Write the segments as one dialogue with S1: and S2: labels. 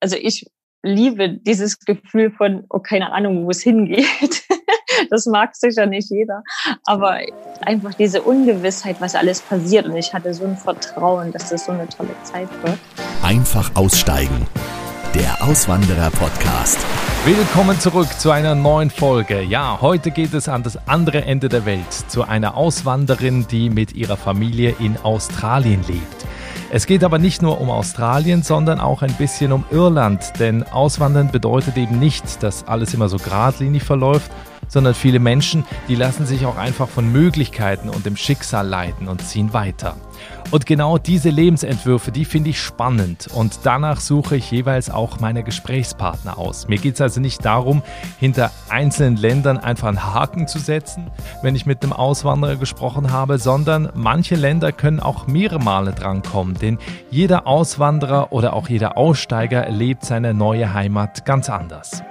S1: also ich liebe dieses Gefühl von, oh, keine Ahnung, wo es hingeht. das mag sicher nicht jeder. Aber einfach diese Ungewissheit, was alles passiert. Und ich hatte so ein Vertrauen, dass das so eine tolle Zeit wird.
S2: Einfach aussteigen. Der Auswanderer-Podcast.
S3: Willkommen zurück zu einer neuen Folge. Ja, heute geht es an das andere Ende der Welt, zu einer Auswanderin, die mit ihrer Familie in Australien lebt. Es geht aber nicht nur um Australien, sondern auch ein bisschen um Irland, denn Auswandern bedeutet eben nicht, dass alles immer so geradlinig verläuft, sondern viele Menschen, die lassen sich auch einfach von Möglichkeiten und dem Schicksal leiten und ziehen weiter. Und genau diese Lebensentwürfe, die finde ich spannend und danach suche ich jeweils auch meine Gesprächspartner aus. Mir geht es also nicht darum, hinter einzelnen Ländern einfach einen Haken zu setzen, wenn ich mit einem Auswanderer gesprochen habe, sondern manche Länder können auch mehrere Male drankommen, denn jeder Auswanderer oder auch jeder Aussteiger erlebt seine neue Heimat ganz anders.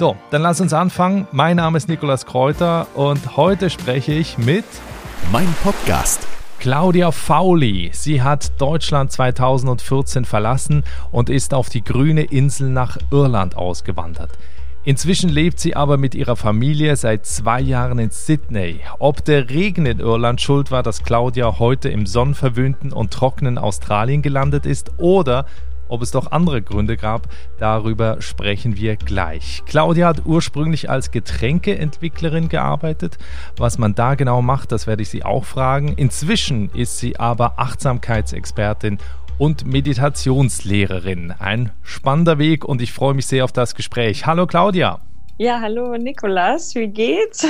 S3: So, dann lass uns anfangen. Mein Name ist Nikolas Kräuter und heute spreche ich mit
S2: mein Podcast.
S3: Claudia Fauli. Sie hat Deutschland 2014 verlassen und ist auf die grüne Insel nach Irland ausgewandert. Inzwischen lebt sie aber mit ihrer Familie seit zwei Jahren in Sydney. Ob der Regen in Irland schuld war, dass Claudia heute im sonnenverwöhnten und trockenen Australien gelandet ist oder ob es doch andere Gründe gab, darüber sprechen wir gleich. Claudia hat ursprünglich als Getränkeentwicklerin gearbeitet. Was man da genau macht, das werde ich sie auch fragen. Inzwischen ist sie aber Achtsamkeitsexpertin und Meditationslehrerin. Ein spannender Weg und ich freue mich sehr auf das Gespräch. Hallo Claudia.
S1: Ja, hallo Nikolas, wie geht's?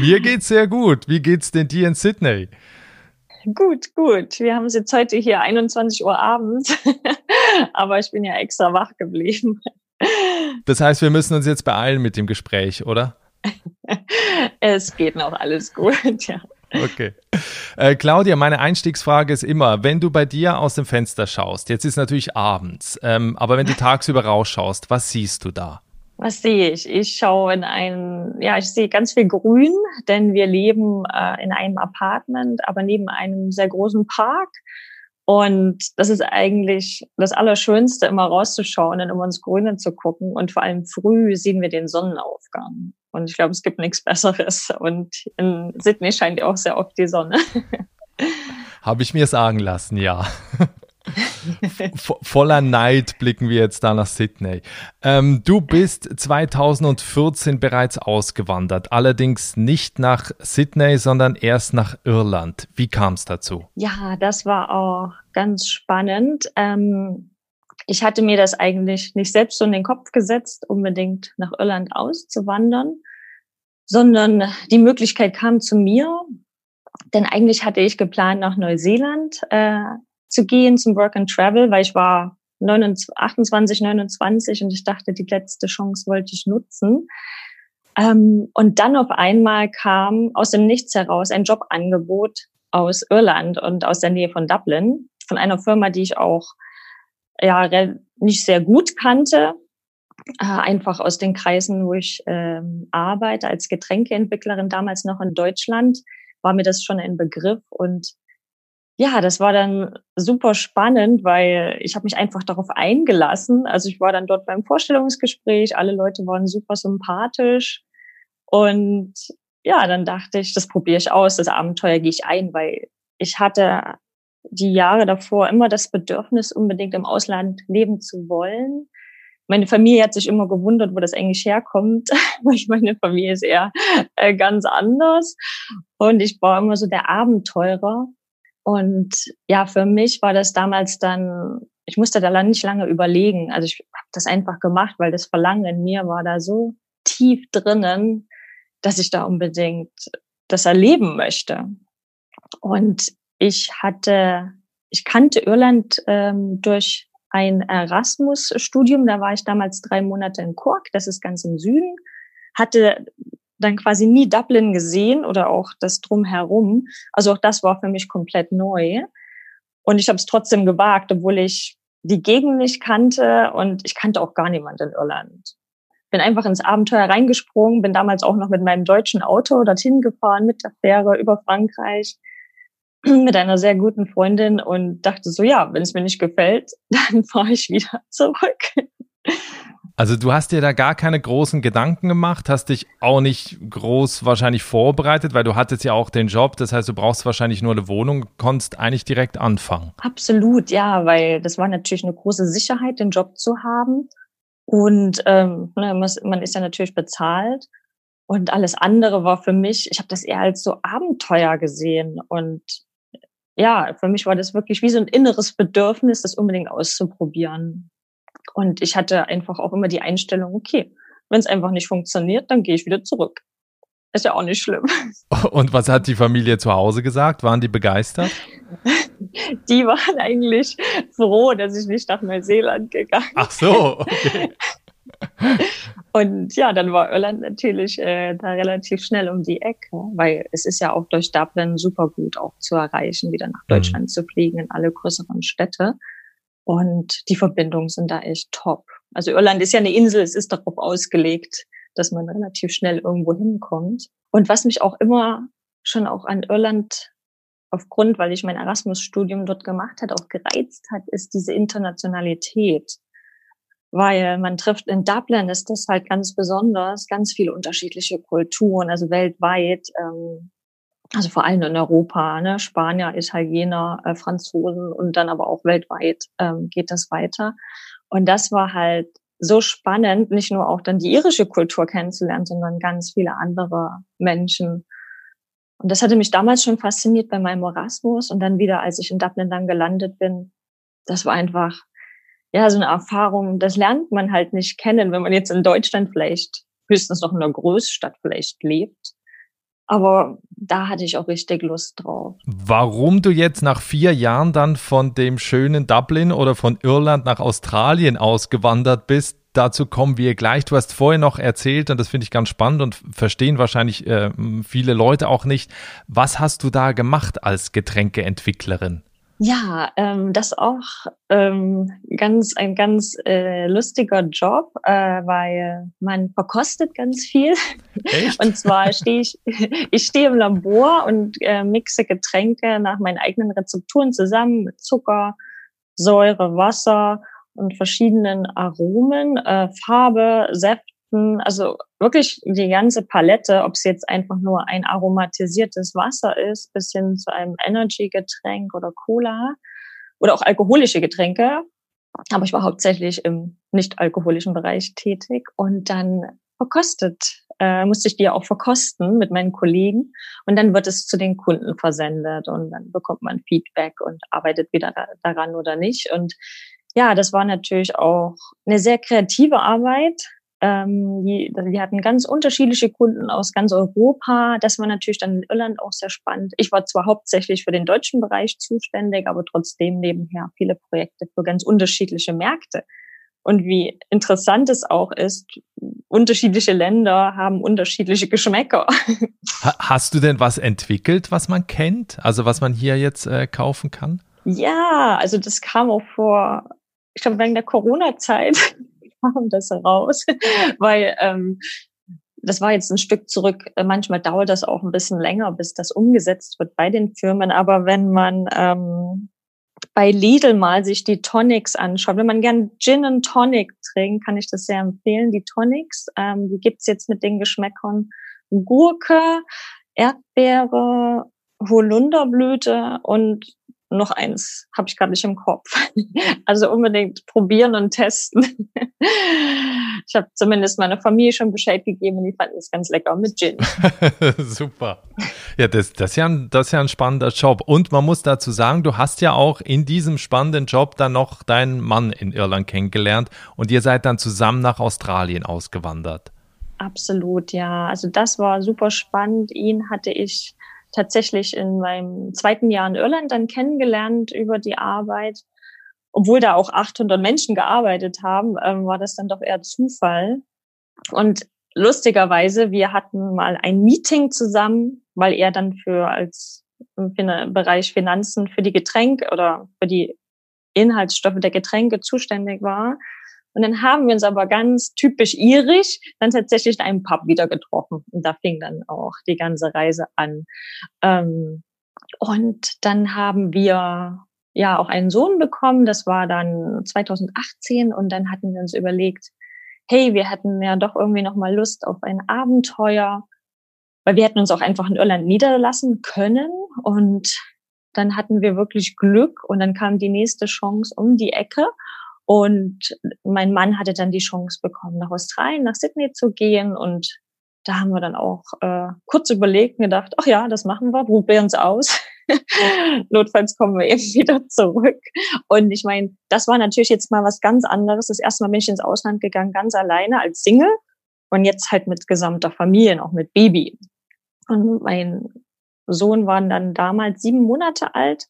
S3: Mir geht's sehr gut. Wie geht's denn dir in Sydney?
S1: Gut, gut. Wir haben es jetzt heute hier 21 Uhr abends, aber ich bin ja extra wach geblieben.
S3: Das heißt, wir müssen uns jetzt beeilen mit dem Gespräch, oder?
S1: es geht noch alles gut, ja.
S3: Okay. Äh, Claudia, meine Einstiegsfrage ist immer, wenn du bei dir aus dem Fenster schaust, jetzt ist natürlich abends, ähm, aber wenn du tagsüber rausschaust, was siehst du da?
S1: Was sehe ich? Ich schaue in ein, ja, ich sehe ganz viel Grün, denn wir leben äh, in einem Apartment, aber neben einem sehr großen Park. Und das ist eigentlich das Allerschönste, immer rauszuschauen und immer ins Grüne zu gucken. Und vor allem früh sehen wir den Sonnenaufgang. Und ich glaube, es gibt nichts Besseres. Und in Sydney scheint ja auch sehr oft die Sonne.
S3: Habe ich mir sagen lassen, ja. voller Neid blicken wir jetzt da nach Sydney. Ähm, du bist 2014 bereits ausgewandert, allerdings nicht nach Sydney, sondern erst nach Irland. Wie kam es dazu?
S1: Ja, das war auch ganz spannend. Ähm, ich hatte mir das eigentlich nicht selbst so in den Kopf gesetzt, unbedingt nach Irland auszuwandern, sondern die Möglichkeit kam zu mir. Denn eigentlich hatte ich geplant, nach Neuseeland äh, zu gehen zum Work and Travel, weil ich war 29, 28, 29 und ich dachte, die letzte Chance wollte ich nutzen. Ähm, und dann auf einmal kam aus dem Nichts heraus ein Jobangebot aus Irland und aus der Nähe von Dublin, von einer Firma, die ich auch ja nicht sehr gut kannte, äh, einfach aus den Kreisen, wo ich ähm, arbeite als Getränkeentwicklerin damals noch in Deutschland, war mir das schon ein Begriff und ja, das war dann super spannend, weil ich habe mich einfach darauf eingelassen. Also ich war dann dort beim Vorstellungsgespräch, alle Leute waren super sympathisch und ja, dann dachte ich, das probiere ich aus, das Abenteuer gehe ich ein, weil ich hatte die Jahre davor immer das Bedürfnis, unbedingt im Ausland leben zu wollen. Meine Familie hat sich immer gewundert, wo das eigentlich herkommt, weil meine Familie ist eher äh, ganz anders. Und ich war immer so der Abenteurer und ja, für mich war das damals dann, ich musste da nicht lange überlegen. Also ich habe das einfach gemacht, weil das Verlangen in mir war da so tief drinnen, dass ich da unbedingt das erleben möchte. Und ich hatte, ich kannte Irland ähm, durch ein Erasmus-Studium. Da war ich damals drei Monate in Cork, das ist ganz im Süden. Hatte dann quasi nie Dublin gesehen oder auch das drumherum. Also auch das war für mich komplett neu. Und ich habe es trotzdem gewagt, obwohl ich die Gegend nicht kannte und ich kannte auch gar niemand in Irland. Bin einfach ins Abenteuer reingesprungen, bin damals auch noch mit meinem deutschen Auto dorthin gefahren mit der Fähre über Frankreich. mit einer sehr guten Freundin und dachte so, ja, wenn es mir nicht gefällt, dann fahre ich wieder zurück.
S3: Also du hast dir da gar keine großen Gedanken gemacht, hast dich auch nicht groß wahrscheinlich vorbereitet, weil du hattest ja auch den Job, das heißt, du brauchst wahrscheinlich nur eine Wohnung, konntest eigentlich direkt anfangen.
S1: Absolut, ja, weil das war natürlich eine große Sicherheit, den Job zu haben. Und ähm, ne, man ist ja natürlich bezahlt. Und alles andere war für mich, ich habe das eher als so Abenteuer gesehen. Und ja, für mich war das wirklich wie so ein inneres Bedürfnis, das unbedingt auszuprobieren. Und ich hatte einfach auch immer die Einstellung, okay, wenn es einfach nicht funktioniert, dann gehe ich wieder zurück. Ist ja auch nicht schlimm.
S3: Und was hat die Familie zu Hause gesagt? Waren die begeistert?
S1: Die waren eigentlich froh, dass ich nicht nach Neuseeland gegangen bin.
S3: Ach so, okay.
S1: Und ja, dann war Irland natürlich äh, da relativ schnell um die Ecke, weil es ist ja auch durch Dublin super gut auch zu erreichen, wieder nach mhm. Deutschland mhm. zu fliegen in alle größeren Städte. Und die Verbindungen sind da echt top. Also Irland ist ja eine Insel, es ist darauf ausgelegt, dass man relativ schnell irgendwo hinkommt. Und was mich auch immer schon auch an Irland aufgrund, weil ich mein Erasmus-Studium dort gemacht hat, auch gereizt hat, ist diese Internationalität. Weil man trifft in Dublin ist das halt ganz besonders, ganz viele unterschiedliche Kulturen, also weltweit. Ähm, also vor allem in Europa, ne? Spanier, Italiener, äh, Franzosen und dann aber auch weltweit ähm, geht das weiter. Und das war halt so spannend, nicht nur auch dann die irische Kultur kennenzulernen, sondern ganz viele andere Menschen. Und das hatte mich damals schon fasziniert bei meinem Erasmus und dann wieder, als ich in Dublin dann gelandet bin, das war einfach, ja, so eine Erfahrung, das lernt man halt nicht kennen, wenn man jetzt in Deutschland vielleicht höchstens noch in einer Großstadt vielleicht lebt. Aber da hatte ich auch richtig Lust drauf.
S3: Warum du jetzt nach vier Jahren dann von dem schönen Dublin oder von Irland nach Australien ausgewandert bist, dazu kommen wir gleich. Du hast vorher noch erzählt, und das finde ich ganz spannend und verstehen wahrscheinlich äh, viele Leute auch nicht. Was hast du da gemacht als Getränkeentwicklerin?
S1: Ja, ähm, das auch ähm, ganz ein ganz äh, lustiger Job, äh, weil man verkostet ganz viel. Echt? Und zwar stehe ich, ich stehe im Labor und äh, mixe Getränke nach meinen eigenen Rezepturen zusammen mit Zucker, Säure, Wasser und verschiedenen Aromen, äh, Farbe, Säfte also wirklich die ganze Palette, ob es jetzt einfach nur ein aromatisiertes Wasser ist, bis hin zu einem Energy-Getränk oder Cola oder auch alkoholische Getränke. Aber ich war hauptsächlich im nicht-alkoholischen Bereich tätig und dann verkostet, äh, musste ich die auch verkosten mit meinen Kollegen und dann wird es zu den Kunden versendet und dann bekommt man Feedback und arbeitet wieder daran oder nicht. Und ja, das war natürlich auch eine sehr kreative Arbeit, ähm, die, wir hatten ganz unterschiedliche Kunden aus ganz Europa. Das war natürlich dann in Irland auch sehr spannend. Ich war zwar hauptsächlich für den deutschen Bereich zuständig, aber trotzdem nebenher viele Projekte für ganz unterschiedliche Märkte. Und wie interessant es auch ist, unterschiedliche Länder haben unterschiedliche Geschmäcker.
S3: Hast du denn was entwickelt, was man kennt? Also was man hier jetzt äh, kaufen kann?
S1: Ja, also das kam auch vor, ich glaube, wegen der Corona-Zeit kam das raus, weil ähm, das war jetzt ein Stück zurück. Manchmal dauert das auch ein bisschen länger, bis das umgesetzt wird bei den Firmen. Aber wenn man ähm, bei Lidl mal sich die Tonics anschaut, wenn man gern Gin und Tonic trinkt, kann ich das sehr empfehlen. Die Tonics, ähm, die gibt's jetzt mit den Geschmäckern Gurke, Erdbeere, Holunderblüte und noch eins habe ich gerade nicht im Kopf. Also unbedingt probieren und testen. Ich habe zumindest meiner Familie schon Bescheid gegeben und die fanden es ganz lecker mit Gin.
S3: Super. Ja, das, das, ist ja ein, das ist ja ein spannender Job. Und man muss dazu sagen, du hast ja auch in diesem spannenden Job dann noch deinen Mann in Irland kennengelernt und ihr seid dann zusammen nach Australien ausgewandert.
S1: Absolut, ja. Also das war super spannend. Ihn hatte ich tatsächlich in meinem zweiten Jahr in Irland dann kennengelernt über die Arbeit. Obwohl da auch 800 Menschen gearbeitet haben, ähm, war das dann doch eher Zufall. Und lustigerweise, wir hatten mal ein Meeting zusammen, weil er dann für als im Bereich Finanzen für die Getränke oder für die Inhaltsstoffe der Getränke zuständig war. Und dann haben wir uns aber ganz typisch irisch dann tatsächlich in einem Pub wieder getroffen. Und da fing dann auch die ganze Reise an. Ähm, Und dann haben wir ja auch einen Sohn bekommen. Das war dann 2018 und dann hatten wir uns überlegt, hey, wir hatten ja doch irgendwie noch mal Lust auf ein Abenteuer, weil wir hätten uns auch einfach in Irland niederlassen können und dann hatten wir wirklich Glück und dann kam die nächste Chance um die Ecke und mein Mann hatte dann die Chance bekommen, nach Australien, nach Sydney zu gehen und da haben wir dann auch äh, kurz überlegt und gedacht, ach ja, das machen wir, probieren es aus. Notfalls kommen wir eben wieder zurück. Und ich meine, das war natürlich jetzt mal was ganz anderes. Das erste Mal bin ich ins Ausland gegangen, ganz alleine als Single und jetzt halt mit gesamter Familie, auch mit Baby. Und mein Sohn war dann damals sieben Monate alt.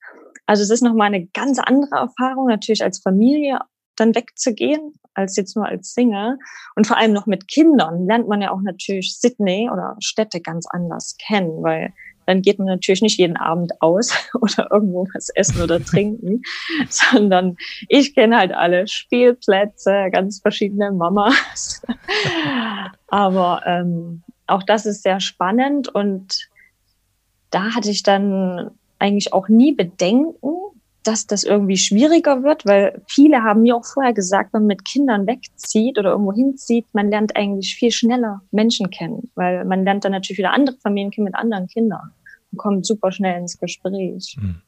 S1: Also es ist nochmal eine ganz andere Erfahrung, natürlich als Familie dann wegzugehen, als jetzt nur als Single. Und vor allem noch mit Kindern lernt man ja auch natürlich Sydney oder Städte ganz anders kennen, weil dann geht man natürlich nicht jeden Abend aus oder irgendwo was essen oder trinken, sondern ich kenne halt alle Spielplätze, ganz verschiedene Mamas. Aber ähm, auch das ist sehr spannend und da hatte ich dann eigentlich auch nie Bedenken, dass das irgendwie schwieriger wird, weil viele haben mir auch vorher gesagt, wenn man mit Kindern wegzieht oder irgendwo hinzieht, man lernt eigentlich viel schneller Menschen kennen, weil man lernt dann natürlich wieder andere Familien kennen mit anderen Kindern und kommt super schnell ins Gespräch.
S3: Hm.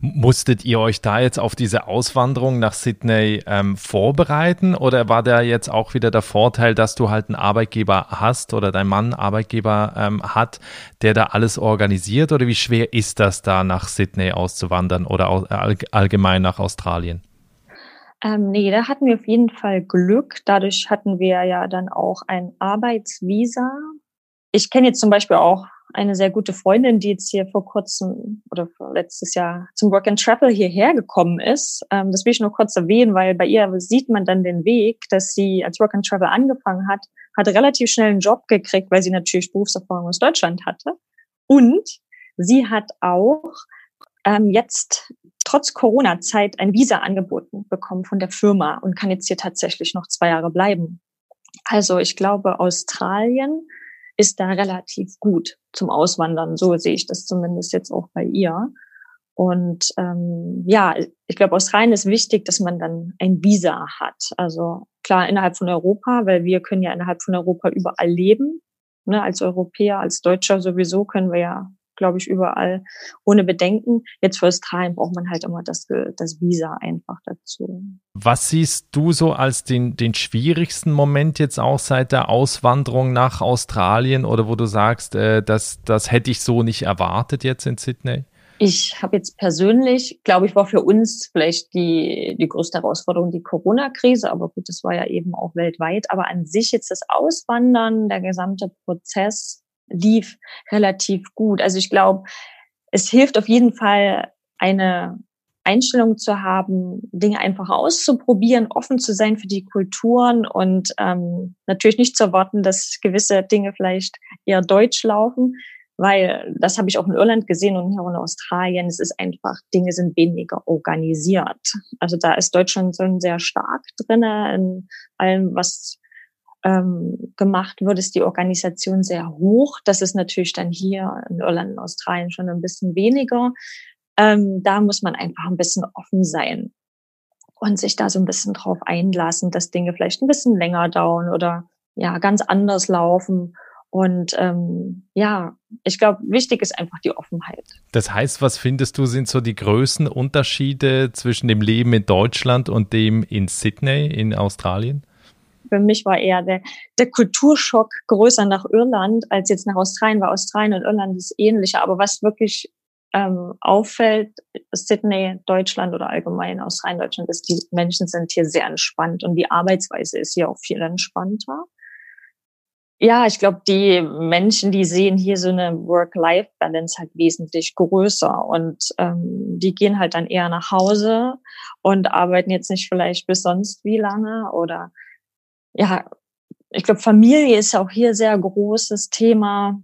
S3: Musstet ihr euch da jetzt auf diese Auswanderung nach Sydney ähm, vorbereiten oder war da jetzt auch wieder der Vorteil, dass du halt einen Arbeitgeber hast oder dein Mann Arbeitgeber ähm, hat, der da alles organisiert oder wie schwer ist das da nach Sydney auszuwandern oder all, allgemein nach Australien?
S1: Ähm, nee, da hatten wir auf jeden Fall Glück. Dadurch hatten wir ja dann auch ein Arbeitsvisa. Ich kenne jetzt zum Beispiel auch eine sehr gute Freundin, die jetzt hier vor kurzem oder letztes Jahr zum Work and Travel hierher gekommen ist. Ähm, das will ich nur kurz erwähnen, weil bei ihr sieht man dann den Weg, dass sie als Work and Travel angefangen hat, hat relativ schnell einen Job gekriegt, weil sie natürlich Berufserfahrung aus Deutschland hatte. Und sie hat auch ähm, jetzt trotz Corona-Zeit ein Visa angeboten bekommen von der Firma und kann jetzt hier tatsächlich noch zwei Jahre bleiben. Also ich glaube, Australien ist da relativ gut zum Auswandern. So sehe ich das zumindest jetzt auch bei ihr. Und ähm, ja, ich glaube, Australien ist wichtig, dass man dann ein Visa hat. Also klar innerhalb von Europa, weil wir können ja innerhalb von Europa überall leben. Ne, als Europäer, als Deutscher sowieso können wir ja glaube ich, überall ohne Bedenken. Jetzt für Australien braucht man halt immer das, das Visa einfach dazu.
S3: Was siehst du so als den, den schwierigsten Moment jetzt auch seit der Auswanderung nach Australien oder wo du sagst, äh, das, das hätte ich so nicht erwartet jetzt in Sydney?
S1: Ich habe jetzt persönlich, glaube ich, war für uns vielleicht die, die größte Herausforderung die Corona-Krise, aber gut, das war ja eben auch weltweit. Aber an sich jetzt das Auswandern, der gesamte Prozess, lief relativ gut. Also ich glaube, es hilft auf jeden Fall eine Einstellung zu haben, Dinge einfach auszuprobieren, offen zu sein für die Kulturen und ähm, natürlich nicht zu erwarten, dass gewisse Dinge vielleicht eher deutsch laufen, weil das habe ich auch in Irland gesehen und hier in Australien. Es ist einfach, Dinge sind weniger organisiert. Also da ist Deutschland schon sehr stark drinne in allem, was ähm, gemacht wird, ist die Organisation sehr hoch. Das ist natürlich dann hier in Irland und Australien schon ein bisschen weniger. Ähm, da muss man einfach ein bisschen offen sein und sich da so ein bisschen drauf einlassen, dass Dinge vielleicht ein bisschen länger dauern oder ja ganz anders laufen. Und ähm, ja, ich glaube, wichtig ist einfach die Offenheit.
S3: Das heißt, was findest du, sind so die größten Unterschiede zwischen dem Leben in Deutschland und dem in Sydney in Australien?
S1: Für mich war eher der, der Kulturschock größer nach Irland als jetzt nach Australien, weil Australien und Irland ist ähnlicher. Aber was wirklich ähm, auffällt, Sydney, Deutschland oder allgemein Australien, Deutschland, ist, die Menschen sind hier sehr entspannt und die Arbeitsweise ist hier auch viel entspannter. Ja, ich glaube, die Menschen, die sehen hier so eine Work-Life-Balance halt wesentlich größer und ähm, die gehen halt dann eher nach Hause und arbeiten jetzt nicht vielleicht bis sonst wie lange oder ja, ich glaube, Familie ist auch hier sehr großes Thema.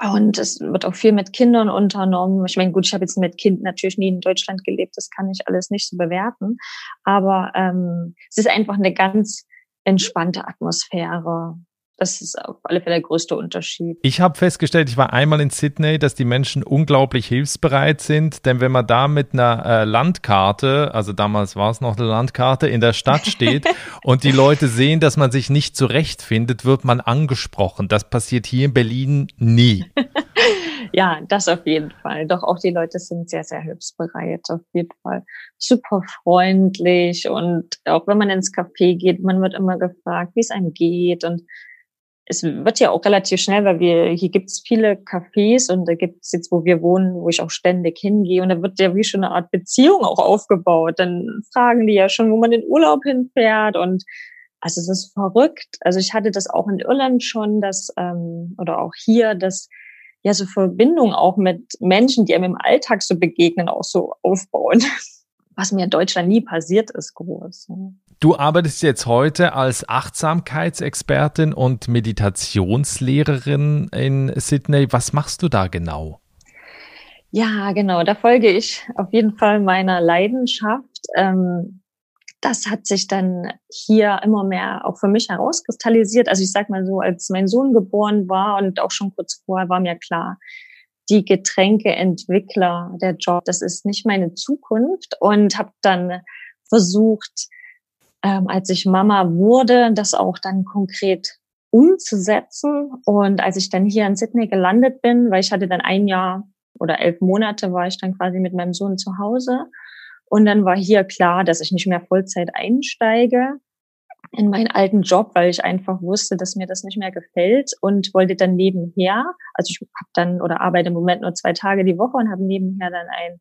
S1: Und es wird auch viel mit Kindern unternommen. Ich meine, gut, ich habe jetzt mit Kind natürlich nie in Deutschland gelebt, das kann ich alles nicht so bewerten. Aber ähm, es ist einfach eine ganz entspannte Atmosphäre. Das ist auf alle Fälle der größte Unterschied.
S3: Ich habe festgestellt, ich war einmal in Sydney, dass die Menschen unglaublich hilfsbereit sind, denn wenn man da mit einer äh, Landkarte, also damals war es noch eine Landkarte, in der Stadt steht und die Leute sehen, dass man sich nicht zurechtfindet, wird man angesprochen. Das passiert hier in Berlin nie.
S1: ja, das auf jeden Fall. Doch auch die Leute sind sehr, sehr hilfsbereit, auf jeden Fall. Super freundlich und auch wenn man ins Café geht, man wird immer gefragt, wie es einem geht und es wird ja auch relativ schnell, weil wir, hier gibt es viele Cafés und da gibt es jetzt, wo wir wohnen, wo ich auch ständig hingehe und da wird ja wie schon eine Art Beziehung auch aufgebaut. Dann fragen die ja schon, wo man in Urlaub hinfährt und also es ist verrückt. Also ich hatte das auch in Irland schon, dass, ähm, oder auch hier, dass ja so Verbindungen auch mit Menschen, die einem im Alltag so begegnen, auch so aufbauen. Was mir in Deutschland nie passiert ist, groß.
S3: Du arbeitest jetzt heute als Achtsamkeitsexpertin und Meditationslehrerin in Sydney. Was machst du da genau?
S1: Ja, genau. Da folge ich auf jeden Fall meiner Leidenschaft. Ähm, das hat sich dann hier immer mehr auch für mich herauskristallisiert. Also ich sag mal so, als mein Sohn geboren war und auch schon kurz vorher war mir klar, die Getränkeentwickler, der Job, das ist nicht meine Zukunft und habe dann versucht, ähm, als ich Mama wurde, das auch dann konkret umzusetzen. Und als ich dann hier in Sydney gelandet bin, weil ich hatte dann ein Jahr oder elf Monate war ich dann quasi mit meinem Sohn zu Hause. Und dann war hier klar, dass ich nicht mehr Vollzeit einsteige in meinen alten Job, weil ich einfach wusste, dass mir das nicht mehr gefällt und wollte dann nebenher, also ich habe dann oder arbeite im Moment nur zwei Tage die Woche und habe nebenher dann ein,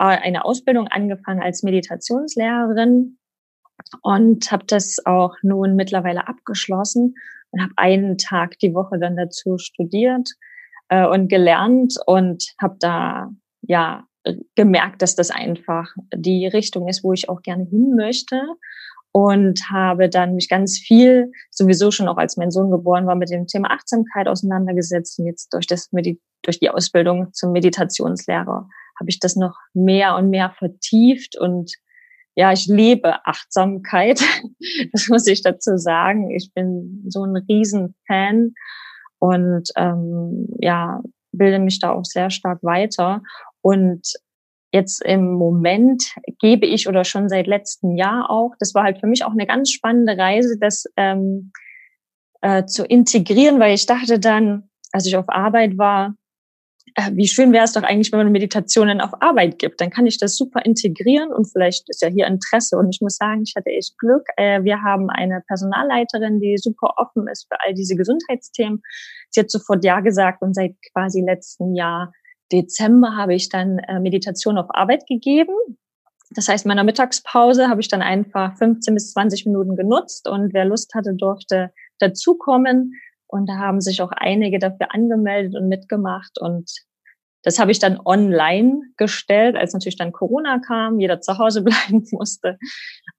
S1: äh, eine Ausbildung angefangen als Meditationslehrerin und habe das auch nun mittlerweile abgeschlossen und habe einen Tag die Woche dann dazu studiert äh, und gelernt und habe da ja gemerkt, dass das einfach die Richtung ist, wo ich auch gerne hin möchte und habe dann mich ganz viel sowieso schon auch als mein Sohn geboren war mit dem Thema Achtsamkeit auseinandergesetzt und jetzt durch das durch die Ausbildung zum Meditationslehrer habe ich das noch mehr und mehr vertieft und ja, ich lebe Achtsamkeit. Das muss ich dazu sagen. Ich bin so ein Riesenfan und ähm, ja, bilde mich da auch sehr stark weiter. Und jetzt im Moment gebe ich oder schon seit letztem Jahr auch, das war halt für mich auch eine ganz spannende Reise, das ähm, äh, zu integrieren, weil ich dachte dann, als ich auf Arbeit war, wie schön wäre es doch eigentlich, wenn man Meditationen auf Arbeit gibt. Dann kann ich das super integrieren und vielleicht ist ja hier Interesse. Und ich muss sagen, ich hatte echt Glück. Äh, wir haben eine Personalleiterin, die super offen ist für all diese Gesundheitsthemen. Sie hat sofort Ja gesagt und seit quasi letzten Jahr Dezember habe ich dann äh, Meditation auf Arbeit gegeben. Das heißt, meiner Mittagspause habe ich dann einfach 15 bis 20 Minuten genutzt und wer Lust hatte, durfte dazukommen. Und da haben sich auch einige dafür angemeldet und mitgemacht. Und das habe ich dann online gestellt, als natürlich dann Corona kam, jeder zu Hause bleiben musste.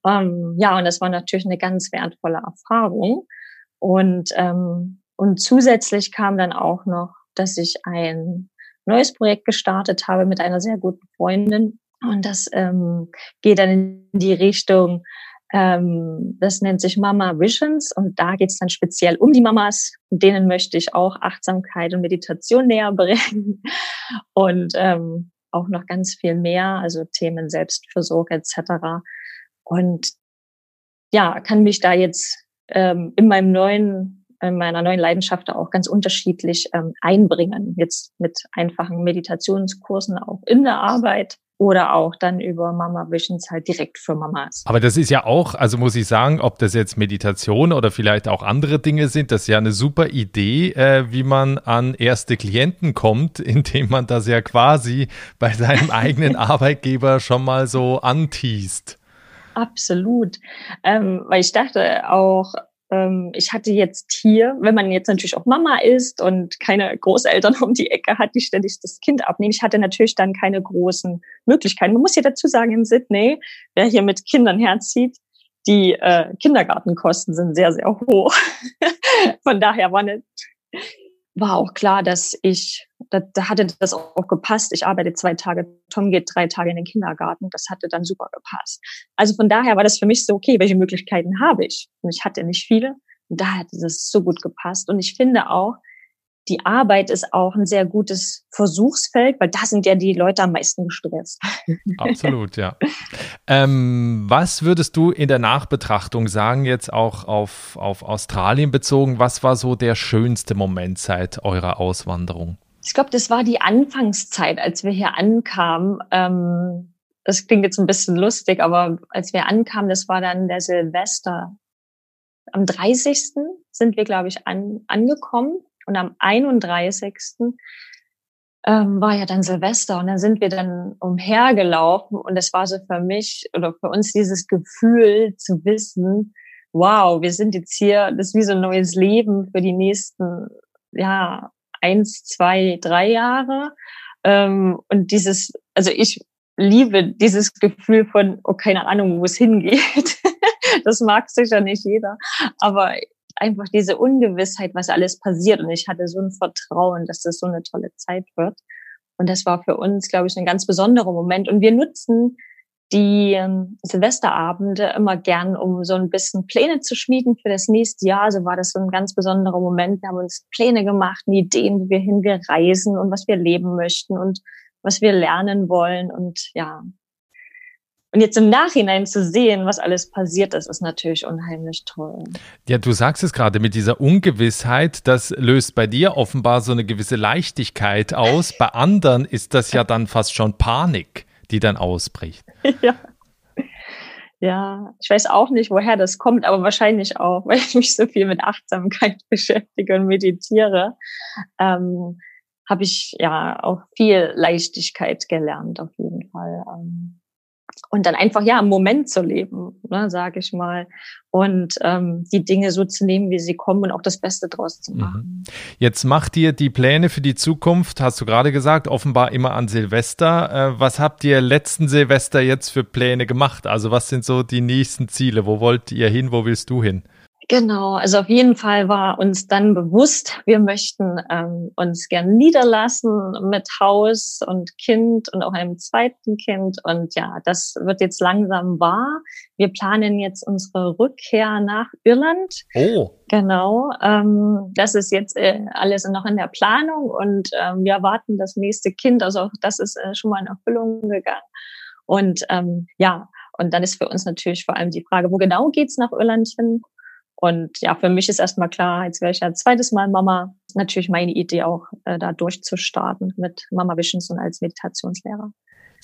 S1: Ähm, ja, und das war natürlich eine ganz wertvolle Erfahrung. Und, ähm, und zusätzlich kam dann auch noch, dass ich ein neues Projekt gestartet habe mit einer sehr guten Freundin. Und das ähm, geht dann in die Richtung, ähm, das nennt sich Mama Visions und da geht es dann speziell um die Mamas. Denen möchte ich auch Achtsamkeit und Meditation näher bringen und ähm, auch noch ganz viel mehr, also Themen Selbstfürsorge etc. Und ja, kann mich da jetzt ähm, in meinem neuen, in meiner neuen Leidenschaft auch ganz unterschiedlich ähm, einbringen. Jetzt mit einfachen Meditationskursen auch in der Arbeit oder auch dann über Mama Visions halt direkt für Mamas.
S3: Aber das ist ja auch, also muss ich sagen, ob das jetzt Meditation oder vielleicht auch andere Dinge sind, das ist ja eine super Idee, äh, wie man an erste Klienten kommt, indem man das ja quasi bei seinem eigenen Arbeitgeber schon mal so anteast.
S1: Absolut. Ähm, weil ich dachte auch, ich hatte jetzt hier, wenn man jetzt natürlich auch Mama ist und keine Großeltern um die Ecke hat, die ständig das Kind abnehmen, ich hatte natürlich dann keine großen Möglichkeiten. Man muss ja dazu sagen, in Sydney, wer hier mit Kindern herzieht, die äh, Kindergartenkosten sind sehr, sehr hoch. Von daher war nicht, war auch klar, dass ich, da, da hatte das auch gepasst. Ich arbeite zwei Tage, Tom geht drei Tage in den Kindergarten. Das hatte dann super gepasst. Also von daher war das für mich so, okay, welche Möglichkeiten habe ich? Und ich hatte nicht viele. Und da hat es so gut gepasst. Und ich finde auch, die Arbeit ist auch ein sehr gutes Versuchsfeld, weil da sind ja die Leute am meisten gestresst.
S3: Absolut, ja. Ähm, was würdest du in der Nachbetrachtung sagen, jetzt auch auf, auf Australien bezogen? Was war so der schönste Moment seit eurer Auswanderung?
S1: Ich glaube, das war die Anfangszeit, als wir hier ankamen. Ähm, das klingt jetzt ein bisschen lustig, aber als wir ankamen, das war dann der Silvester. Am 30. sind wir, glaube ich, an, angekommen und am 31. Ähm, war ja dann Silvester und dann sind wir dann umhergelaufen und es war so für mich oder für uns dieses Gefühl zu wissen, wow, wir sind jetzt hier, das ist wie so ein neues Leben für die nächsten, ja, eins, zwei, drei Jahre. Ähm, und dieses, also ich liebe dieses Gefühl von, oh, keine Ahnung, wo es hingeht. das mag sicher nicht jeder. Aber einfach diese Ungewissheit, was alles passiert. Und ich hatte so ein Vertrauen, dass das so eine tolle Zeit wird. Und das war für uns, glaube ich, ein ganz besonderer Moment. Und wir nutzen die ähm, Silvesterabende immer gern, um so ein bisschen Pläne zu schmieden für das nächste Jahr. So war das so ein ganz besonderer Moment. Wir haben uns Pläne gemacht, Ideen, wo wir hin wir reisen und was wir leben möchten und was wir lernen wollen. Und ja, und jetzt im Nachhinein zu sehen, was alles passiert ist, ist natürlich unheimlich toll.
S3: Ja, du sagst es gerade mit dieser Ungewissheit, das löst bei dir offenbar so eine gewisse Leichtigkeit aus. Bei anderen ist das ja dann fast schon Panik, die dann ausbricht.
S1: Ja. Ja, ich weiß auch nicht, woher das kommt, aber wahrscheinlich auch, weil ich mich so viel mit Achtsamkeit beschäftige und meditiere, ähm, habe ich ja auch viel Leichtigkeit gelernt, auf jeden Fall. Ähm, und dann einfach ja im Moment zu leben, ne, sage ich mal, und ähm, die Dinge so zu nehmen, wie sie kommen und auch das Beste draus zu machen.
S3: Mhm. Jetzt macht ihr die Pläne für die Zukunft, hast du gerade gesagt, offenbar immer an Silvester. Äh, was habt ihr letzten Silvester jetzt für Pläne gemacht? Also was sind so die nächsten Ziele? Wo wollt ihr hin? Wo willst du hin?
S1: Genau, also auf jeden Fall war uns dann bewusst, wir möchten ähm, uns gern niederlassen mit Haus und Kind und auch einem zweiten Kind. Und ja, das wird jetzt langsam wahr. Wir planen jetzt unsere Rückkehr nach Irland.
S3: Oh.
S1: Genau, ähm, das ist jetzt äh, alles noch in der Planung und ähm, wir erwarten das nächste Kind. Also auch das ist äh, schon mal in Erfüllung gegangen. Und ähm, ja, und dann ist für uns natürlich vor allem die Frage, wo genau geht's nach Irland hin? Und ja, für mich ist erstmal klar, jetzt wäre ich ja zweites Mal Mama. Natürlich meine Idee auch, äh, da durchzustarten mit Mama Visions und als Meditationslehrer.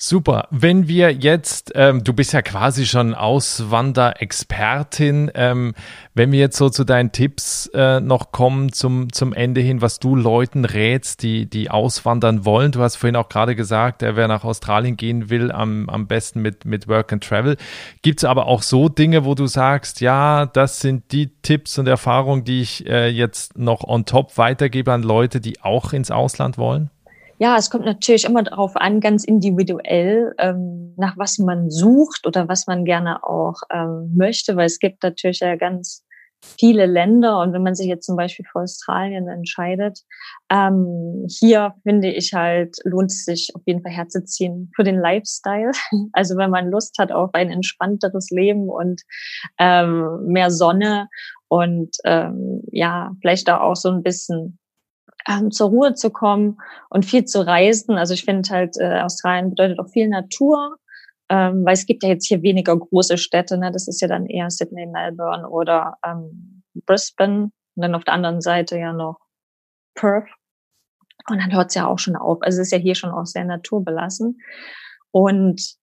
S3: Super. Wenn wir jetzt, ähm, du bist ja quasi schon Auswanderexpertin, ähm, wenn wir jetzt so zu deinen Tipps äh, noch kommen zum, zum Ende hin, was du Leuten rätst, die, die auswandern wollen. Du hast vorhin auch gerade gesagt, äh, wer nach Australien gehen will, am, am besten mit, mit Work and Travel. Gibt es aber auch so Dinge, wo du sagst, ja, das sind die Tipps und Erfahrungen, die ich äh, jetzt noch on top weitergebe an Leute, die auch ins Ausland wollen?
S1: Ja, es kommt natürlich immer darauf an, ganz individuell, ähm, nach was man sucht oder was man gerne auch ähm, möchte, weil es gibt natürlich ja ganz viele Länder und wenn man sich jetzt zum Beispiel für Australien entscheidet, ähm, hier finde ich halt, lohnt es sich auf jeden Fall herzuziehen für den Lifestyle. Also wenn man Lust hat auf ein entspannteres Leben und ähm, mehr Sonne und ähm, ja, vielleicht auch so ein bisschen ähm, zur Ruhe zu kommen und viel zu reisen. Also ich finde halt, äh, Australien bedeutet auch viel Natur, ähm, weil es gibt ja jetzt hier weniger große Städte. Ne? Das ist ja dann eher Sydney, Melbourne oder ähm, Brisbane. Und dann auf der anderen Seite ja noch Perth. Und dann hört es ja auch schon auf. Also es ist ja hier schon auch sehr naturbelassen. Und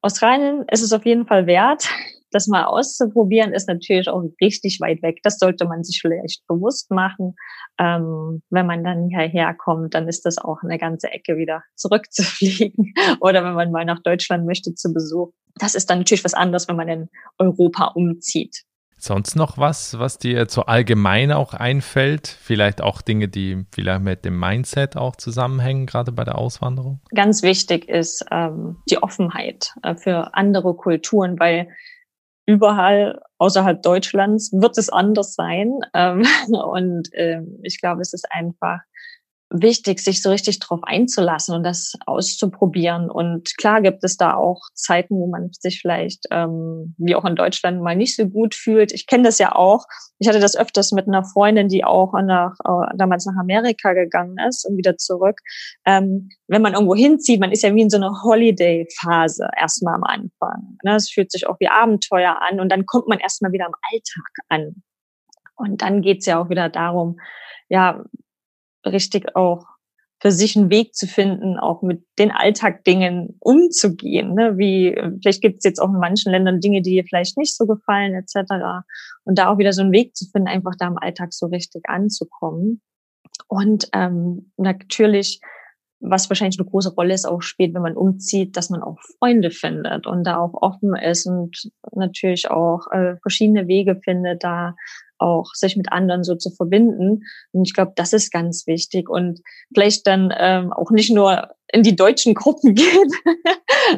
S1: Australien ist es auf jeden Fall wert das mal auszuprobieren, ist natürlich auch richtig weit weg. Das sollte man sich vielleicht bewusst machen. Ähm, wenn man dann hierher kommt, dann ist das auch eine ganze Ecke wieder zurückzufliegen. Oder wenn man mal nach Deutschland möchte zu Besuch. Das ist dann natürlich was anderes, wenn man in Europa umzieht.
S3: Sonst noch was, was dir so allgemein auch einfällt? Vielleicht auch Dinge, die vielleicht mit dem Mindset auch zusammenhängen, gerade bei der Auswanderung?
S1: Ganz wichtig ist ähm, die Offenheit äh, für andere Kulturen, weil überall außerhalb Deutschlands wird es anders sein. Ähm, und ähm, ich glaube, es ist einfach wichtig, sich so richtig drauf einzulassen und das auszuprobieren. Und klar gibt es da auch Zeiten, wo man sich vielleicht, ähm, wie auch in Deutschland, mal nicht so gut fühlt. Ich kenne das ja auch. Ich hatte das öfters mit einer Freundin, die auch nach, äh, damals nach Amerika gegangen ist und wieder zurück. Ähm, wenn man irgendwo hinzieht, man ist ja wie in so einer Holiday-Phase erstmal am Anfang. Ne? Es fühlt sich auch wie Abenteuer an und dann kommt man erstmal wieder am Alltag an. Und dann geht's ja auch wieder darum, ja, richtig auch für sich einen Weg zu finden, auch mit den Alltagdingen umzugehen. Ne? Wie vielleicht gibt es jetzt auch in manchen Ländern Dinge, die dir vielleicht nicht so gefallen, etc. Und da auch wieder so einen Weg zu finden, einfach da im Alltag so richtig anzukommen. Und ähm, natürlich, was wahrscheinlich eine große Rolle ist, auch spielt, wenn man umzieht, dass man auch Freunde findet und da auch offen ist und natürlich auch äh, verschiedene Wege findet, da auch sich mit anderen so zu verbinden. Und ich glaube, das ist ganz wichtig und vielleicht dann ähm, auch nicht nur in die deutschen Gruppen geht,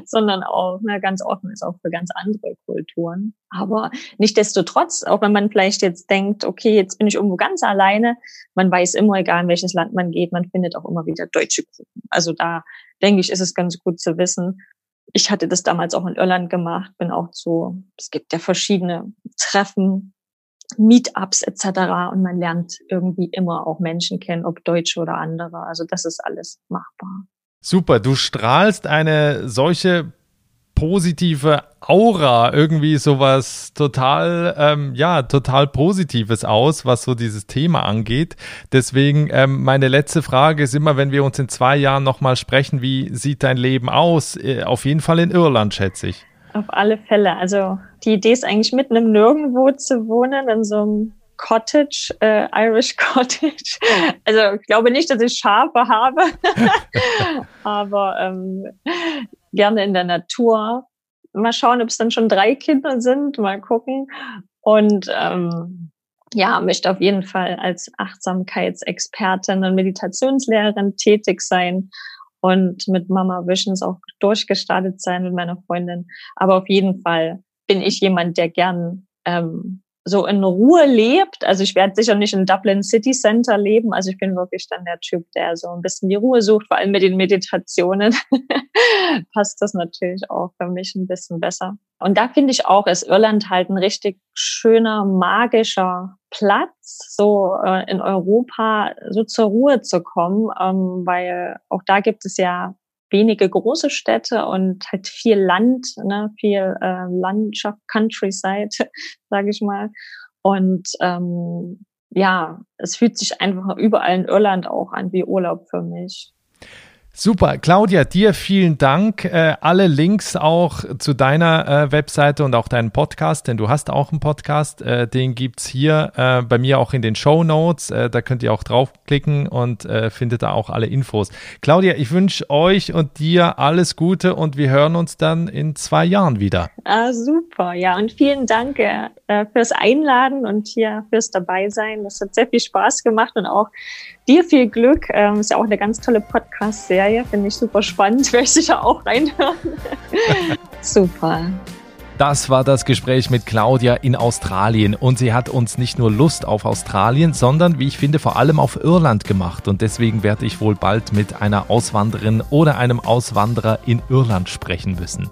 S1: sondern auch ne, ganz offen ist auch für ganz andere Kulturen. Aber nichtdestotrotz, auch wenn man vielleicht jetzt denkt, okay, jetzt bin ich irgendwo ganz alleine, man weiß immer, egal in welches Land man geht, man findet auch immer wieder deutsche Gruppen. Also da denke ich, ist es ganz gut zu wissen. Ich hatte das damals auch in Irland gemacht, bin auch zu, es gibt ja verschiedene Treffen, Meetups etc. Und man lernt irgendwie immer auch Menschen kennen, ob Deutsche oder andere. Also das ist alles machbar.
S3: Super, du strahlst eine solche positive Aura, irgendwie sowas total, ähm, ja, total Positives aus, was so dieses Thema angeht. Deswegen ähm, meine letzte Frage ist immer, wenn wir uns in zwei Jahren nochmal sprechen, wie sieht dein Leben aus? Äh, auf jeden Fall in Irland, schätze ich.
S1: Auf alle Fälle. Also die Idee ist eigentlich mitten im Nirgendwo zu wohnen, in so einem Cottage, äh, Irish Cottage. Also ich glaube nicht, dass ich Schafe habe, aber ähm, gerne in der Natur. Mal schauen, ob es dann schon drei Kinder sind, mal gucken. Und ähm, ja, möchte auf jeden Fall als Achtsamkeitsexpertin und Meditationslehrerin tätig sein und mit Mama Visions auch durchgestartet sein mit meiner Freundin. Aber auf jeden Fall bin ich jemand, der gern ähm, so in Ruhe lebt. Also ich werde sicher nicht in Dublin City Center leben. Also ich bin wirklich dann der Typ, der so ein bisschen die Ruhe sucht, vor allem mit den Meditationen. Passt das natürlich auch für mich ein bisschen besser. Und da finde ich auch, ist Irland halt ein richtig schöner, magischer Platz, so äh, in Europa so zur Ruhe zu kommen, ähm, weil auch da gibt es ja wenige große Städte und halt viel Land, ne, viel äh, Landschaft, Countryside, sage ich mal. Und ähm, ja, es fühlt sich einfach überall in Irland auch an wie Urlaub für mich.
S3: Super, Claudia, dir vielen Dank. Äh, alle Links auch zu deiner äh, Webseite und auch deinen Podcast, denn du hast auch einen Podcast, äh, den gibt's hier äh, bei mir auch in den Show Notes. Äh, da könnt ihr auch draufklicken und äh, findet da auch alle Infos. Claudia, ich wünsche euch und dir alles Gute und wir hören uns dann in zwei Jahren wieder.
S1: Ah, super, ja, und vielen Dank fürs Einladen und hier fürs Dabeisein. Das hat sehr viel Spaß gemacht und auch dir viel Glück. Ähm, ist ja auch eine ganz tolle Podcast-Serie. Finde ich super spannend. Werde ich sicher auch reinhören. super.
S3: Das war das Gespräch mit Claudia in Australien und sie hat uns nicht nur Lust auf Australien, sondern, wie ich finde, vor allem auf Irland gemacht und deswegen werde ich wohl bald mit einer Auswanderin oder einem Auswanderer in Irland sprechen müssen.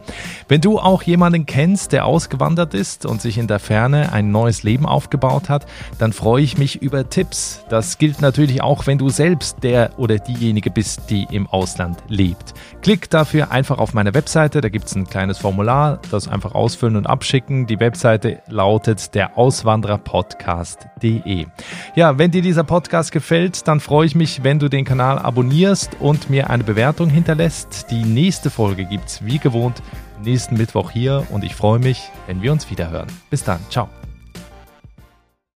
S3: Wenn du auch jemanden kennst, der ausgewandert ist und sich in der Ferne ein neues Leben aufgebaut hat, dann freue ich mich über Tipps. Das gilt natürlich auch, wenn du selbst der oder diejenige bist, die im Ausland lebt. Klick dafür einfach auf meine Webseite, da gibt es ein kleines Formular, das einfach ausfüllen ausfüllen und abschicken. Die Webseite lautet der Auswandererpodcast.de. Ja, wenn dir dieser Podcast gefällt, dann freue ich mich, wenn du den Kanal abonnierst und mir eine Bewertung hinterlässt. Die nächste Folge gibt es wie gewohnt nächsten Mittwoch hier und ich freue mich, wenn wir uns wieder hören. Bis dann, ciao.